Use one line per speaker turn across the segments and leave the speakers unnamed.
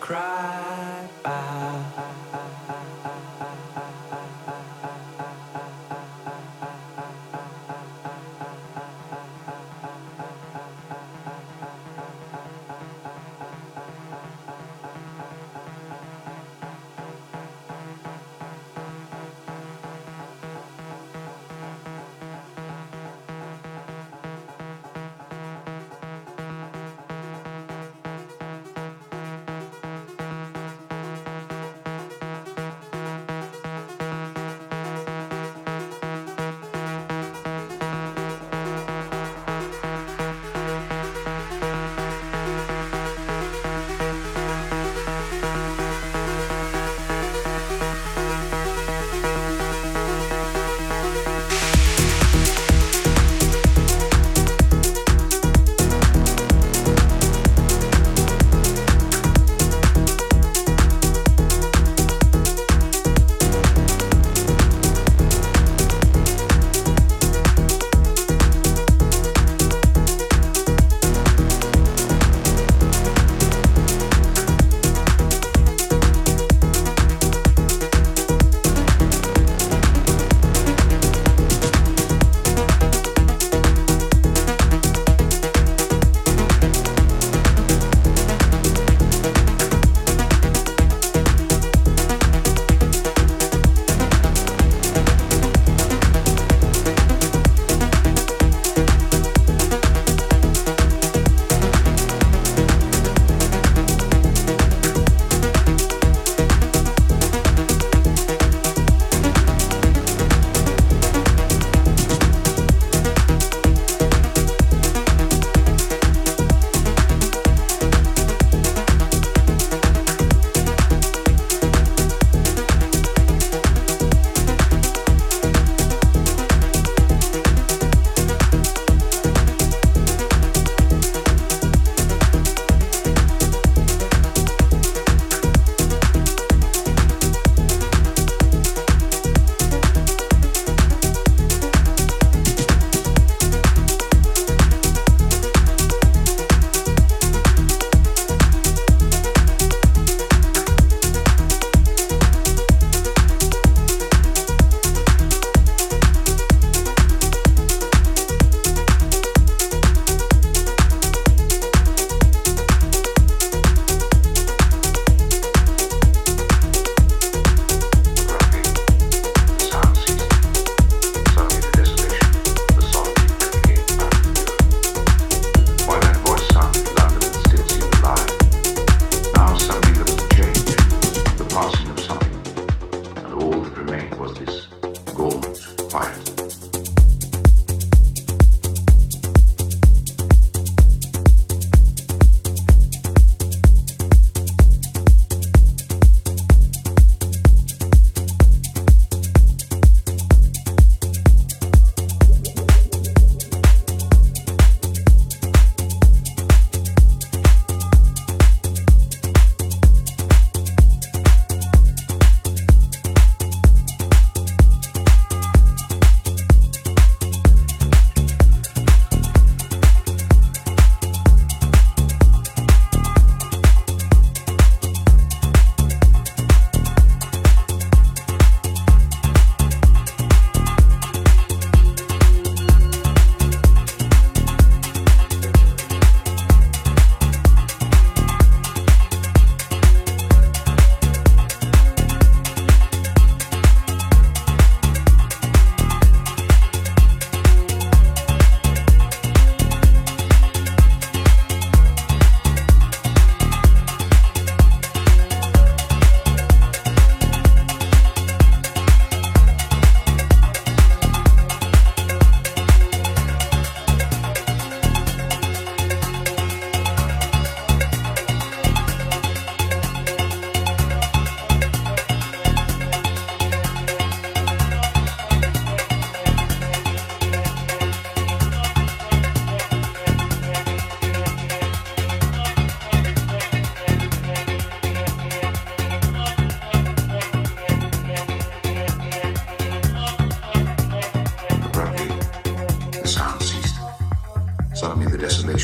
cry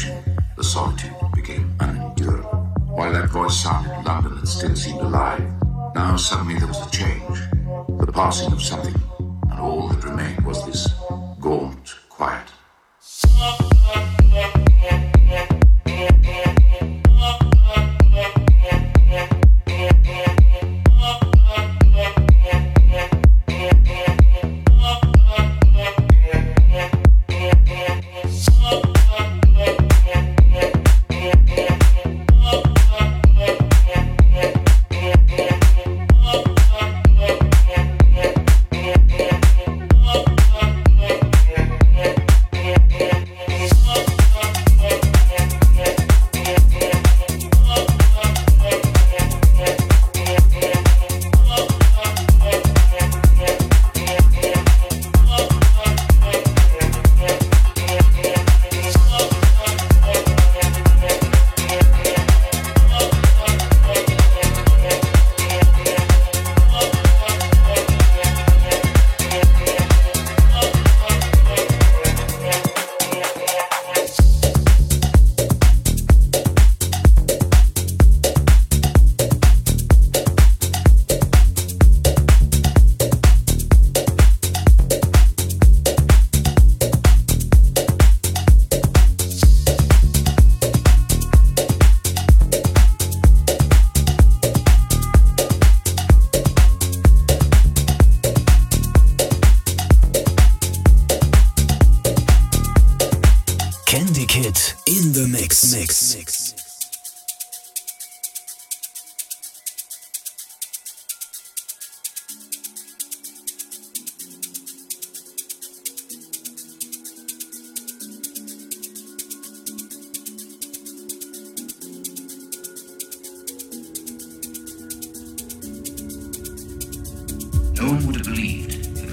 isolation, the solitude became unendurable. While that voice sounded in London and still seemed alive, now suddenly there was a change, the passing of something, and all that remained was this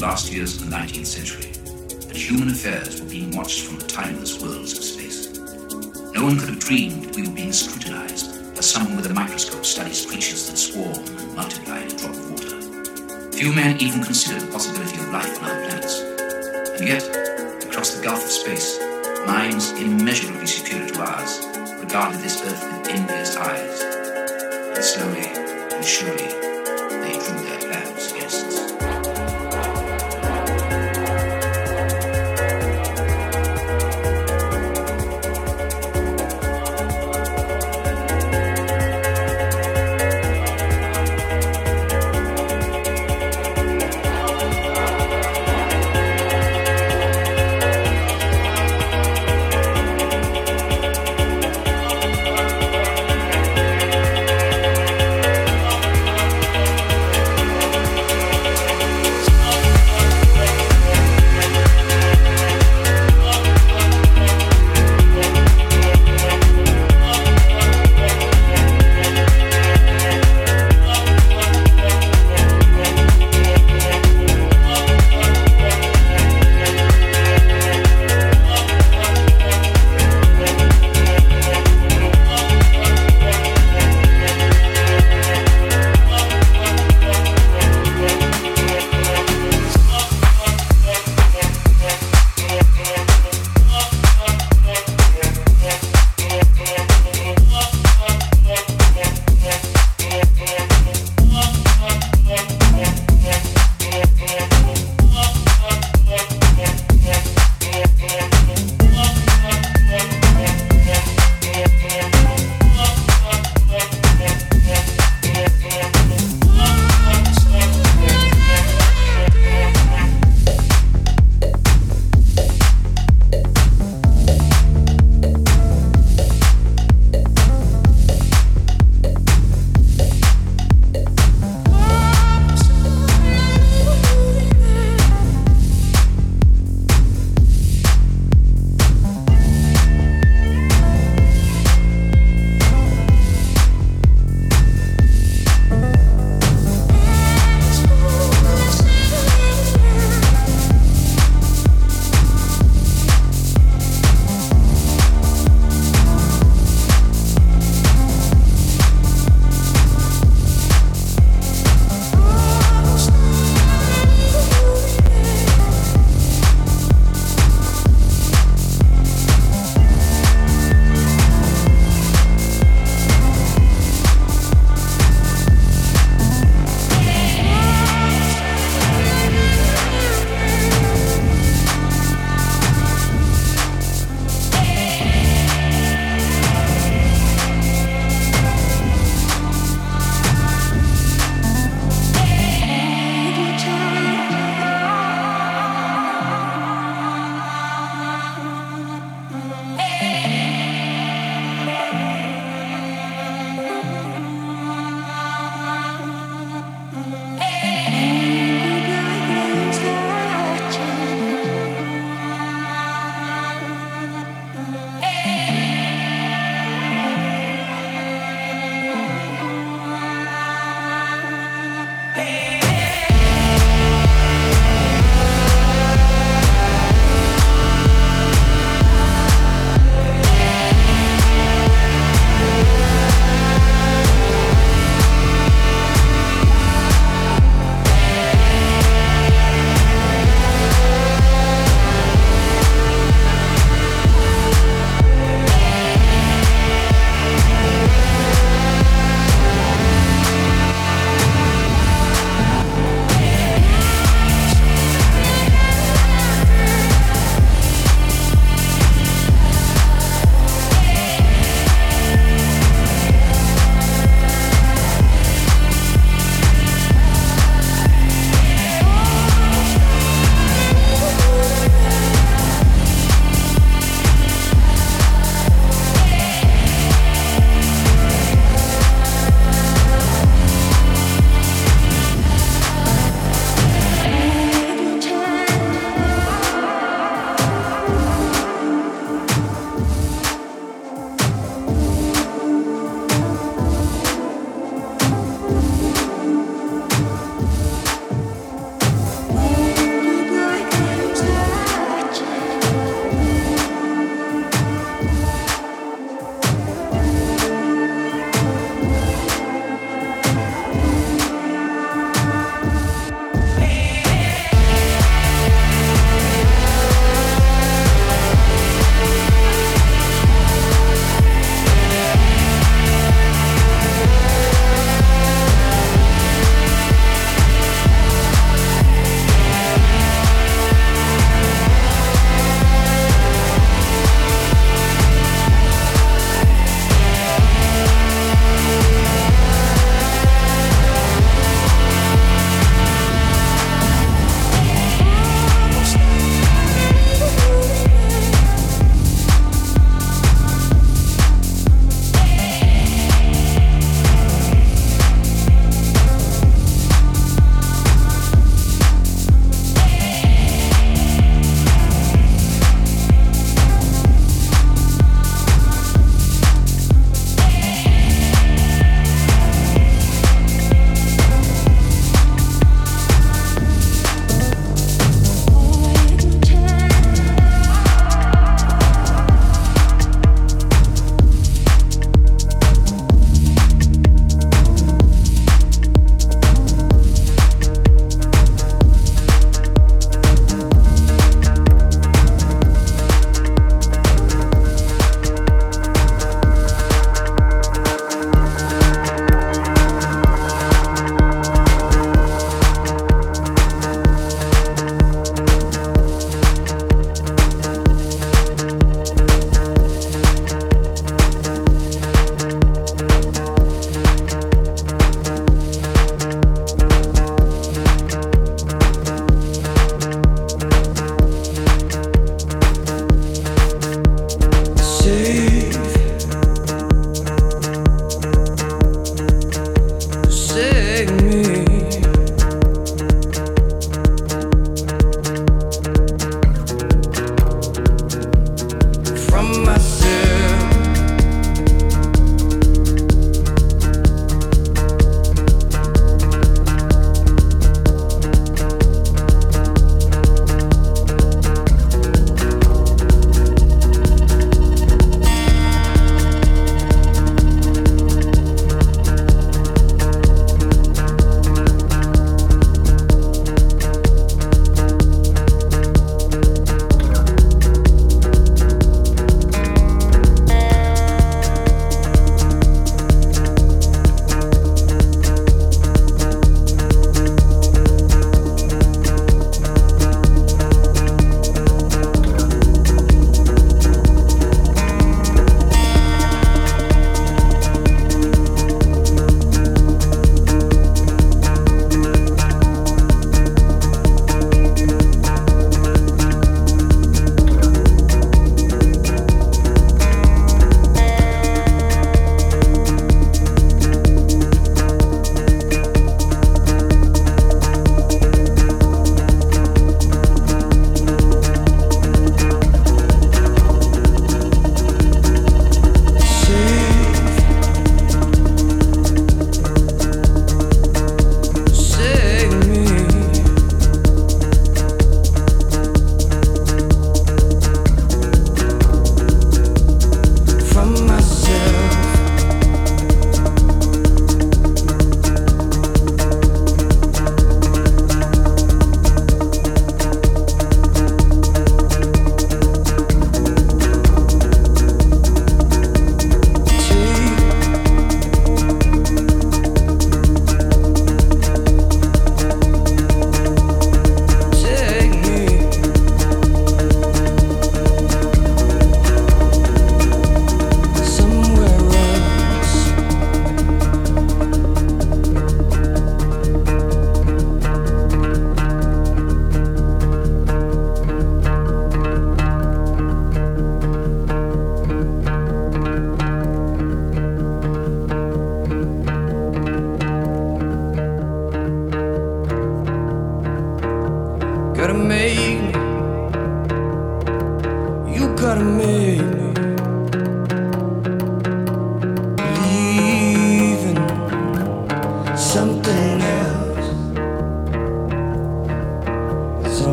last years of the 19th century that human affairs were being watched from the timeless worlds of space. No one could have dreamed we were being scrutinized as someone with a microscope studies creatures that swarm and multiply in a drop of water. Few men even considered the possibility of life on other planets. And yet, across the gulf of space, minds immeasurably superior to ours regarded this earth with envious eyes. And slowly and surely, they drew their.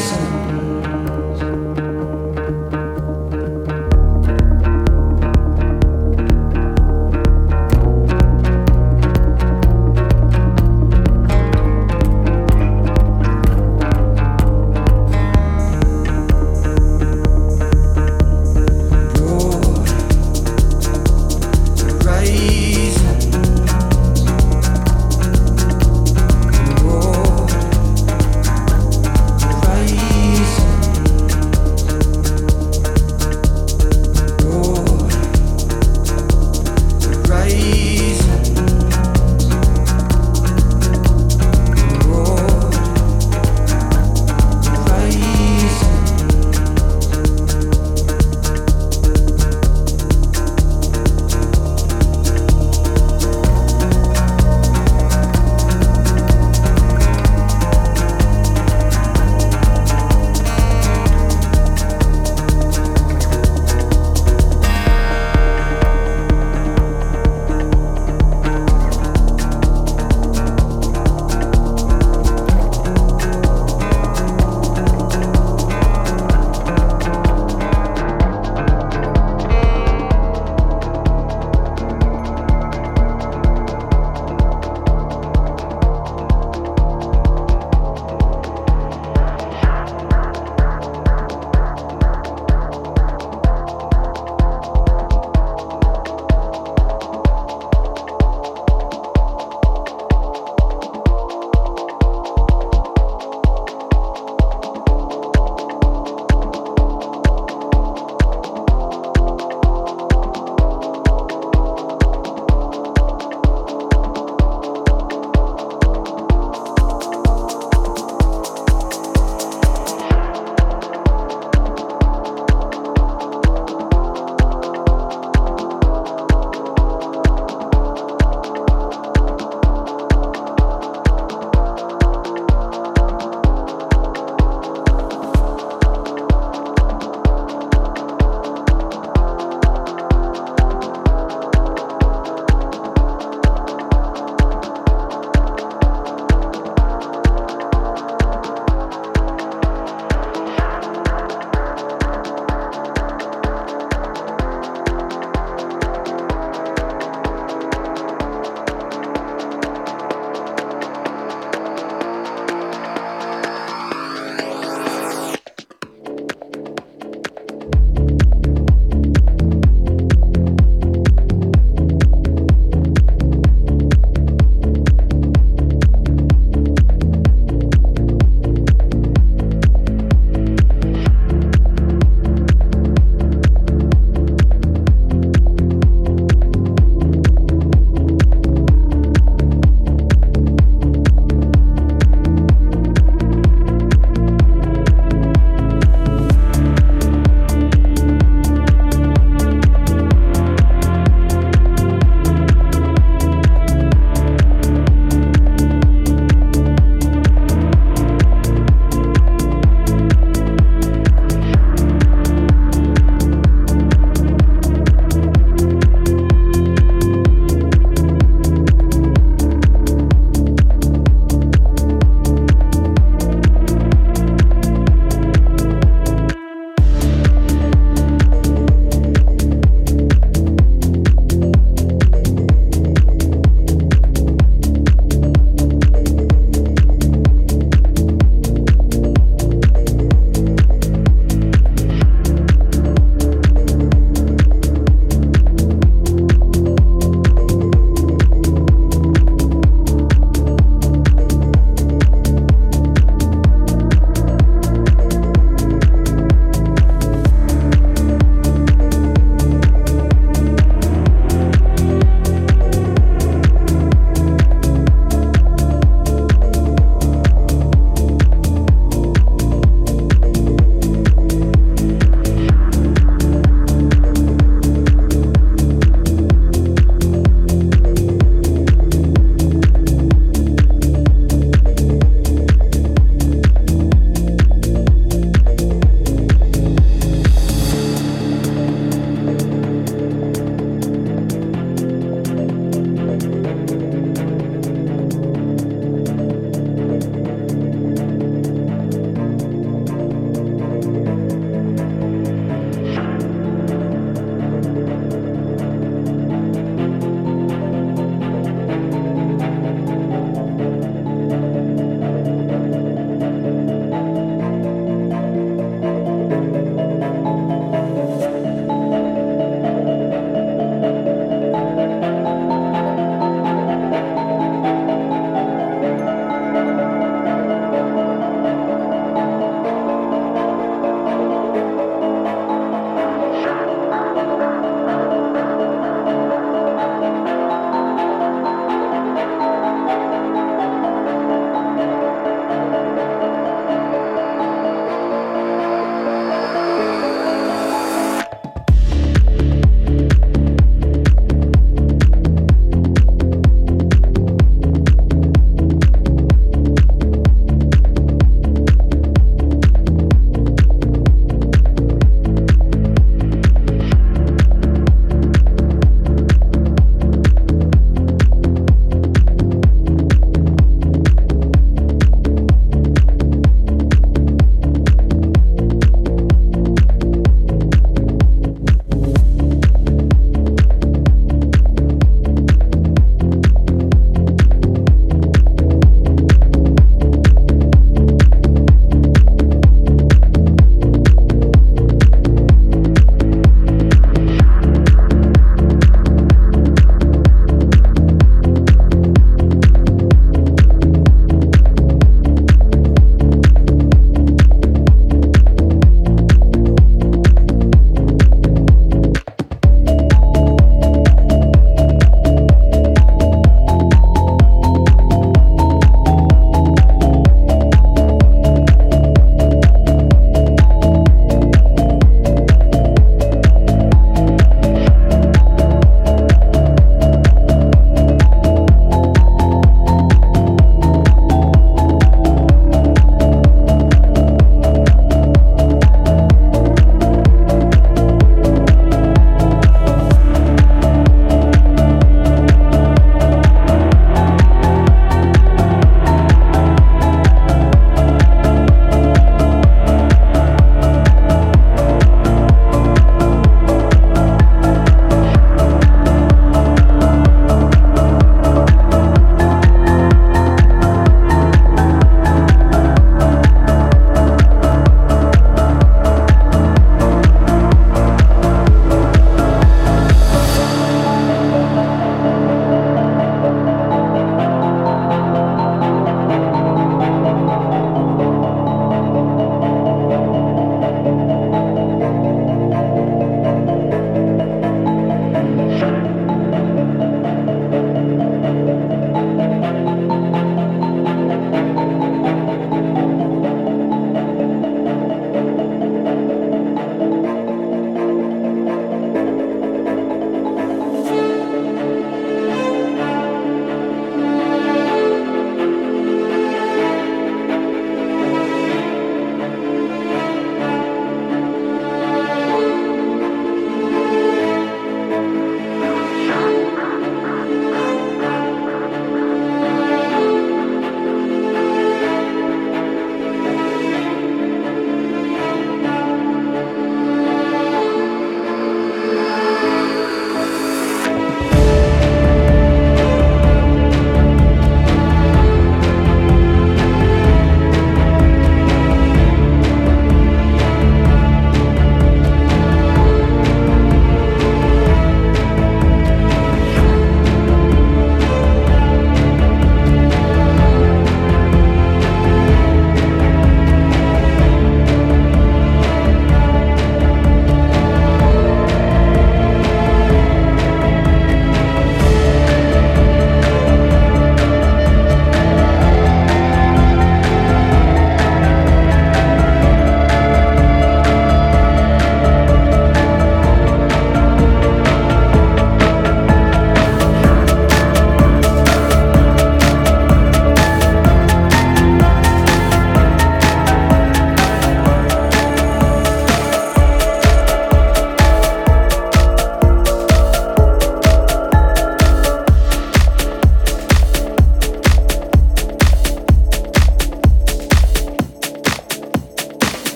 Horizons.